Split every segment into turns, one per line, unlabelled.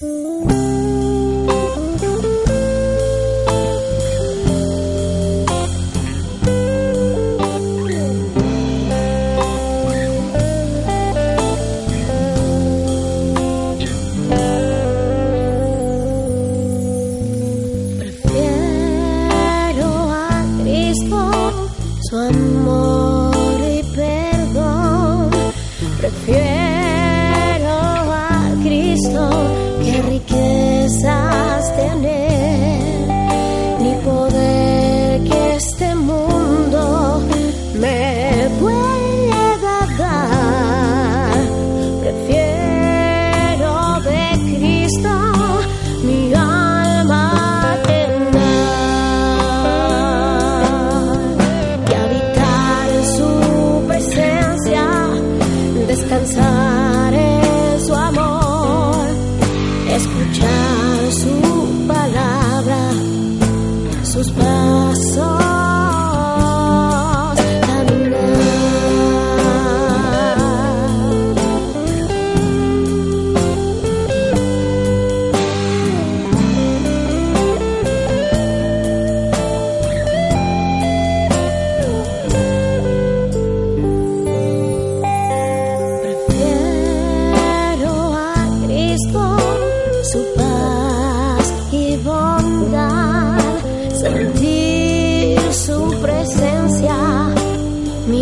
Prefiero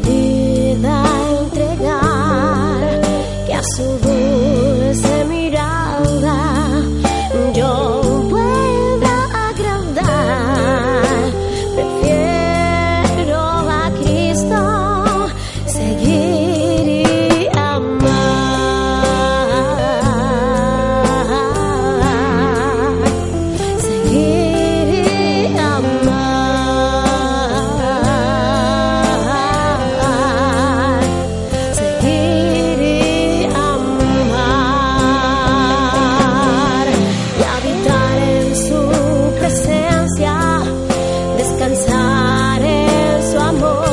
vida entregar, que a su dulce mirada descansar en su amor,